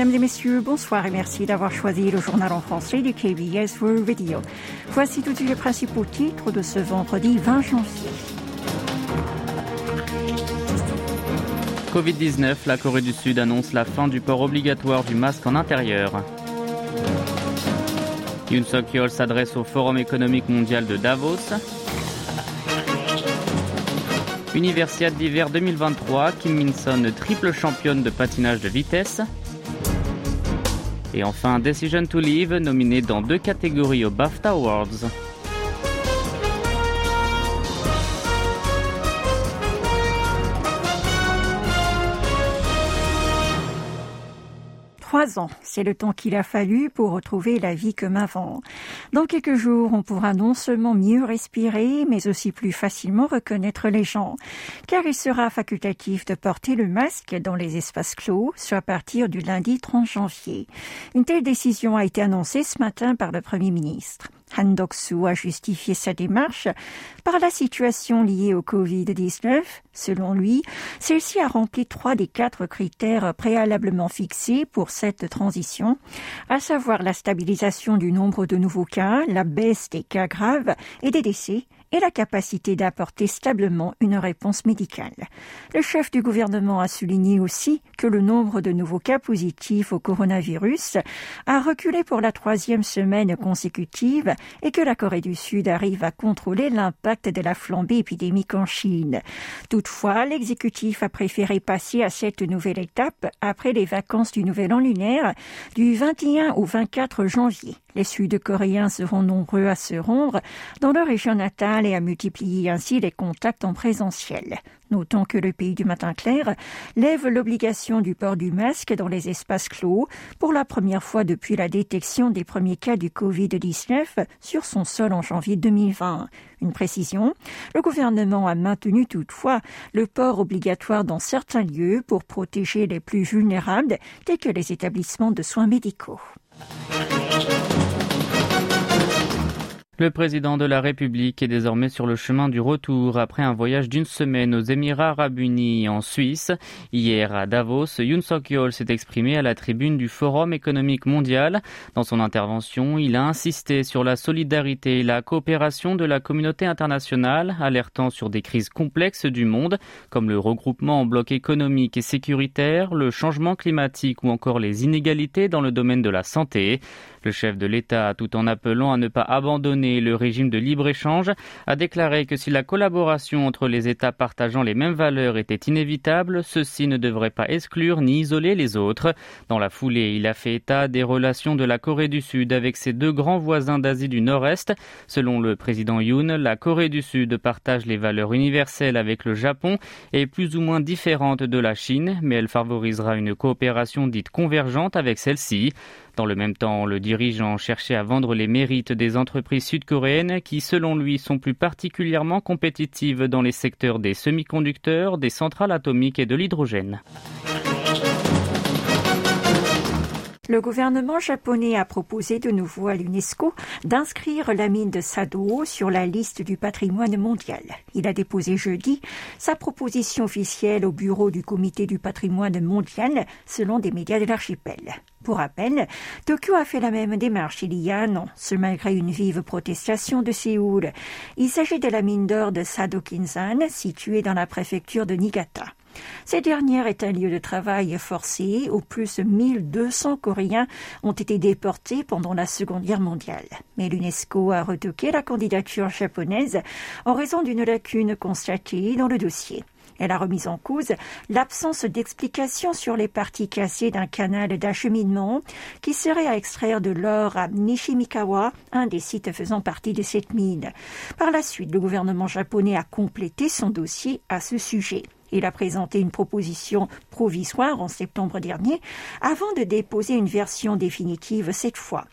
Mesdames et messieurs, bonsoir et merci d'avoir choisi le journal en français du KBS World Radio. Voici tous les principaux titres de ce vendredi 20 janvier. Covid-19, la Corée du Sud annonce la fin du port obligatoire du masque en intérieur. Yoon Suk-yeol s'adresse au Forum économique mondial de Davos. Universiade d'hiver 2023, Kim Min-son, triple championne de patinage de vitesse. Et enfin, Decision to Live, nominé dans deux catégories aux BAFTA Awards. Trois ans, c'est le temps qu'il a fallu pour retrouver la vie comme avant. Dans quelques jours, on pourra non seulement mieux respirer, mais aussi plus facilement reconnaître les gens, car il sera facultatif de porter le masque dans les espaces clos, soit à partir du lundi 30 janvier. Une telle décision a été annoncée ce matin par le Premier ministre. Han Dok-soo a justifié sa démarche par la situation liée au Covid-19. Selon lui, celle-ci a rempli trois des quatre critères préalablement fixés pour cette transition, à savoir la stabilisation du nombre de nouveaux cas, la baisse des cas graves et des décès, et la capacité d'apporter stablement une réponse médicale. Le chef du gouvernement a souligné aussi que le nombre de nouveaux cas positifs au coronavirus a reculé pour la troisième semaine consécutive et que la Corée du Sud arrive à contrôler l'impact de la flambée épidémique en Chine. Toutefois, l'exécutif a préféré passer à cette nouvelle étape après les vacances du Nouvel An lunaire du 21 au 24 janvier. Les Sud-Coréens seront nombreux à se rendre dans leur région natale et à multiplier ainsi les contacts en présentiel. Notons que le pays du matin clair lève l'obligation du port du masque dans les espaces clos pour la première fois depuis la détection des premiers cas du Covid-19 sur son sol en janvier 2020. Une précision, le gouvernement a maintenu toutefois le port obligatoire dans certains lieux pour protéger les plus vulnérables tels que les établissements de soins médicaux. Le président de la République est désormais sur le chemin du retour après un voyage d'une semaine aux Émirats arabes unis en Suisse. Hier à Davos, Yoon Suk-yeol s'est exprimé à la tribune du Forum économique mondial. Dans son intervention, il a insisté sur la solidarité et la coopération de la communauté internationale, alertant sur des crises complexes du monde, comme le regroupement en bloc économique et sécuritaire, le changement climatique ou encore les inégalités dans le domaine de la santé. Le chef de l'État, tout en appelant à ne pas abandonner le régime de libre-échange, a déclaré que si la collaboration entre les États partageant les mêmes valeurs était inévitable, ceci ne devrait pas exclure ni isoler les autres. Dans la foulée, il a fait état des relations de la Corée du Sud avec ses deux grands voisins d'Asie du Nord-Est. Selon le président Yoon, la Corée du Sud partage les valeurs universelles avec le Japon et plus ou moins différente de la Chine, mais elle favorisera une coopération dite convergente avec celle-ci. Dans le même temps, le dirigeant cherchait à vendre les mérites des entreprises sud-coréennes qui, selon lui, sont plus particulièrement compétitives dans les secteurs des semi-conducteurs, des centrales atomiques et de l'hydrogène. Le gouvernement japonais a proposé de nouveau à l'UNESCO d'inscrire la mine de Sado sur la liste du patrimoine mondial. Il a déposé jeudi sa proposition officielle au bureau du comité du patrimoine mondial selon des médias de l'archipel. Pour rappel, Tokyo a fait la même démarche il y a un an, ce malgré une vive protestation de Séoul. Il s'agit de la mine d'or de Sado-Kinzan, située dans la préfecture de Niigata. Cette dernière est un lieu de travail forcé où plus de 1200 Coréens ont été déportés pendant la Seconde Guerre mondiale. Mais l'UNESCO a retoqué la candidature japonaise en raison d'une lacune constatée dans le dossier. Elle a remis en cause l'absence d'explication sur les parties cassées d'un canal d'acheminement qui serait à extraire de l'or à Nishimikawa, un des sites faisant partie de cette mine. Par la suite, le gouvernement japonais a complété son dossier à ce sujet. Il a présenté une proposition provisoire en septembre dernier avant de déposer une version définitive cette fois.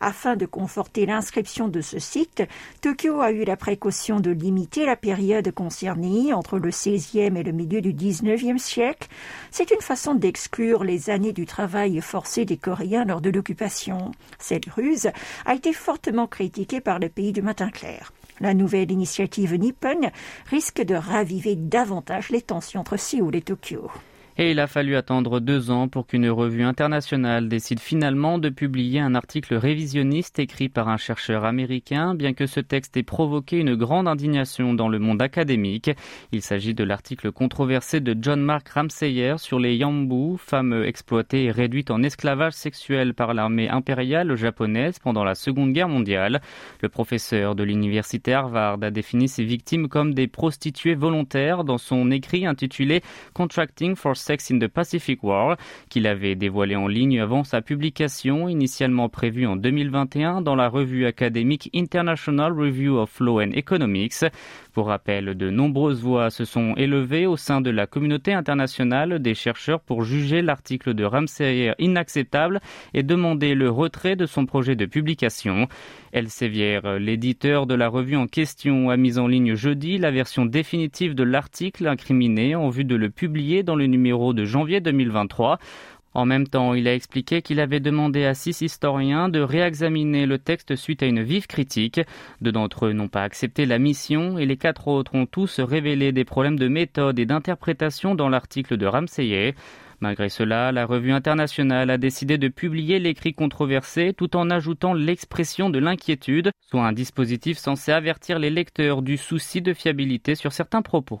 Afin de conforter l'inscription de ce site, Tokyo a eu la précaution de limiter la période concernée entre le 16e et le milieu du 19e siècle. C'est une façon d'exclure les années du travail forcé des Coréens lors de l'occupation. Cette ruse a été fortement critiquée par le pays du matin clair. La nouvelle initiative nippone risque de raviver davantage les tensions entre Séoul et Tokyo. Et il a fallu attendre deux ans pour qu'une revue internationale décide finalement de publier un article révisionniste écrit par un chercheur américain, bien que ce texte ait provoqué une grande indignation dans le monde académique. Il s'agit de l'article controversé de John Mark Ramseyer sur les Yambu, femmes exploitées et réduites en esclavage sexuel par l'armée impériale japonaise pendant la Seconde Guerre mondiale. Le professeur de l'université Harvard a défini ces victimes comme des prostituées volontaires dans son écrit intitulé Contracting for Sex in the Pacific War, qu'il avait dévoilé en ligne avant sa publication, initialement prévue en 2021 dans la revue académique International Review of Law and Economics. Pour rappel, de nombreuses voix se sont élevées au sein de la communauté internationale des chercheurs pour juger l'article de Ramsayer inacceptable et demander le retrait de son projet de publication. Elsevier, l'éditeur de la revue en question, a mis en ligne jeudi la version définitive de l'article incriminé en vue de le publier dans le numéro de janvier 2023. En même temps, il a expliqué qu'il avait demandé à six historiens de réexaminer le texte suite à une vive critique. Deux d'entre eux n'ont pas accepté la mission et les quatre autres ont tous révélé des problèmes de méthode et d'interprétation dans l'article de Ramseyer. Malgré cela, la revue internationale a décidé de publier l'écrit controversé tout en ajoutant l'expression de l'inquiétude, soit un dispositif censé avertir les lecteurs du souci de fiabilité sur certains propos.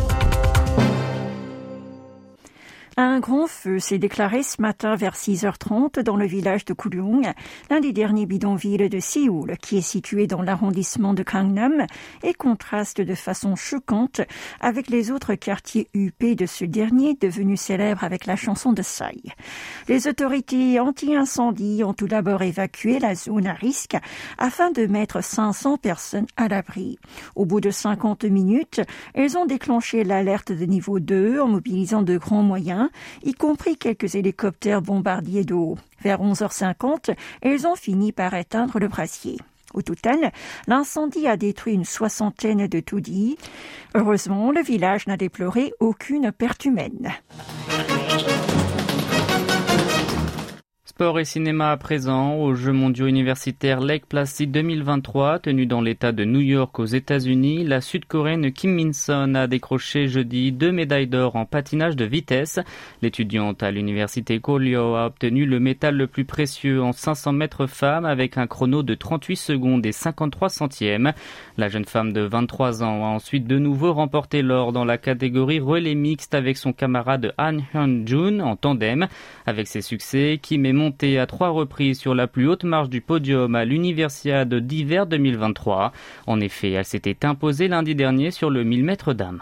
Un grand feu s'est déclaré ce matin vers 6h30 dans le village de Kulung, l'un des derniers bidonvilles de Séoul, qui est situé dans l'arrondissement de Gangnam et contraste de façon choquante avec les autres quartiers UP de ce dernier, devenu célèbre avec la chanson de Sai. Les autorités anti-incendie ont tout d'abord évacué la zone à risque afin de mettre 500 personnes à l'abri. Au bout de 50 minutes, elles ont déclenché l'alerte de niveau 2 en mobilisant de grands moyens y compris quelques hélicoptères bombardiers d'eau. Vers 11h50, ils ont fini par éteindre le brassier. Au total, l'incendie a détruit une soixantaine de taudis. Heureusement, le village n'a déploré aucune perte humaine. Sport et cinéma à présent aux Jeux mondiaux universitaires Lake Placid 2023 tenus dans l'État de New York aux États-Unis. La Sud-Coréenne Kim Min-son a décroché jeudi deux médailles d'or en patinage de vitesse. L'étudiante à l'université Kollio a obtenu le métal le plus précieux en 500 mètres femmes avec un chrono de 38 secondes et 53 centièmes. La jeune femme de 23 ans a ensuite de nouveau remporté l'or dans la catégorie relais mixte avec son camarade Han Hyun-jun en tandem. Avec ses succès, Kim est à trois reprises sur la plus haute marche du podium à l'Universiade d'hiver 2023. En effet, elle s'était imposée lundi dernier sur le 1000 mètres dames.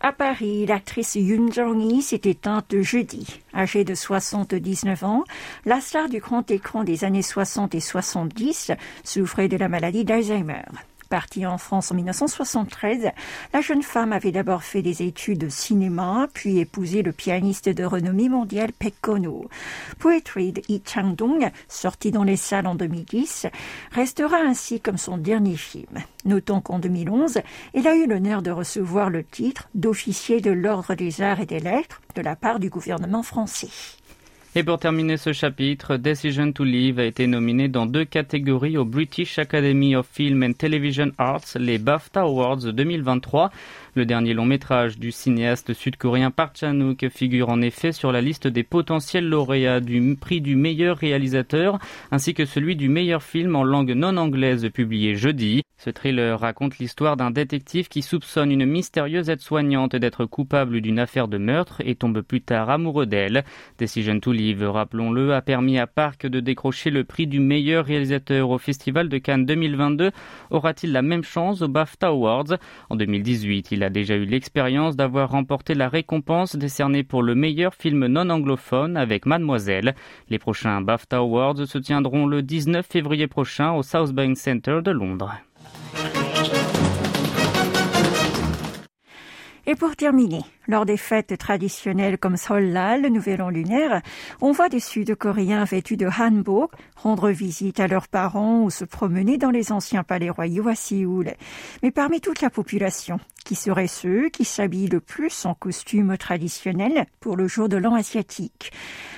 À Paris, l'actrice Yoon Jong-hee s'est éteinte jeudi. Âgée de 79 ans, la star du grand écran des années 60 et 70 souffrait de la maladie d'Alzheimer. Partie en France en 1973, la jeune femme avait d'abord fait des études de cinéma, puis épousé le pianiste de renommée mondiale Pek Kono. Poetry de Yi Chang-dong, sorti dans les salles en 2010, restera ainsi comme son dernier film. Notons qu'en 2011, il a eu l'honneur de recevoir le titre d'officier de l'Ordre des Arts et des Lettres de la part du gouvernement français. Et pour terminer ce chapitre, Decision to Live a été nominé dans deux catégories au British Academy of Film and Television Arts, les BAFTA Awards 2023. Le dernier long métrage du cinéaste sud-coréen Park Chan-wook figure en effet sur la liste des potentiels lauréats du prix du meilleur réalisateur ainsi que celui du meilleur film en langue non anglaise publié jeudi. Ce thriller raconte l'histoire d'un détective qui soupçonne une mystérieuse aide-soignante d'être coupable d'une affaire de meurtre et tombe plus tard amoureux d'elle. Decision to Live, rappelons-le, a permis à Park de décrocher le prix du meilleur réalisateur au Festival de Cannes 2022. Aura-t-il la même chance aux BAFTA Awards? En 2018, il a déjà eu l'expérience d'avoir remporté la récompense décernée pour le meilleur film non anglophone avec Mademoiselle. Les prochains BAFTA Awards se tiendront le 19 février prochain au South Bank Center de Londres. Et pour terminer, lors des fêtes traditionnelles comme Seollal, le nouvel an lunaire, on voit des Sud-Coréens vêtus de hanbok rendre visite à leurs parents ou se promener dans les anciens palais royaux à Séoul. Mais parmi toute la population, qui seraient ceux qui s'habillent le plus en costume traditionnel pour le jour de l'an asiatique?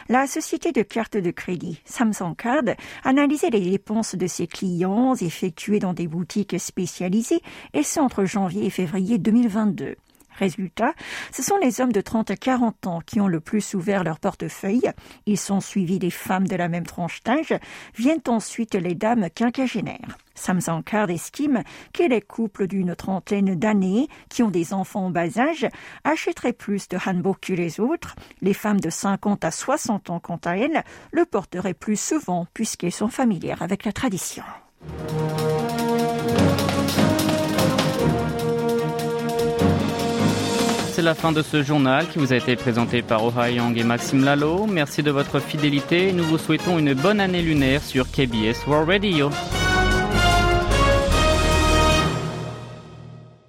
La société de cartes de crédit Samsung Card analysait les dépenses de ses clients effectuées dans des boutiques spécialisées et c'est entre janvier et février 2022. Résultat, ce sont les hommes de 30 à 40 ans qui ont le plus ouvert leur portefeuille. Ils sont suivis des femmes de la même tranche d'âge. Viennent ensuite les dames quinquagénaires. Samsung Card estime que les couples d'une trentaine d'années qui ont des enfants en bas âge achèteraient plus de hanbok que les autres. Les femmes de 50 à 60 ans, quant à elles, le porteraient plus souvent puisqu'elles sont familières avec la tradition. C'est la fin de ce journal qui vous a été présenté par Oh Young et Maxime Lalo. Merci de votre fidélité. Nous vous souhaitons une bonne année lunaire sur KBS World Radio.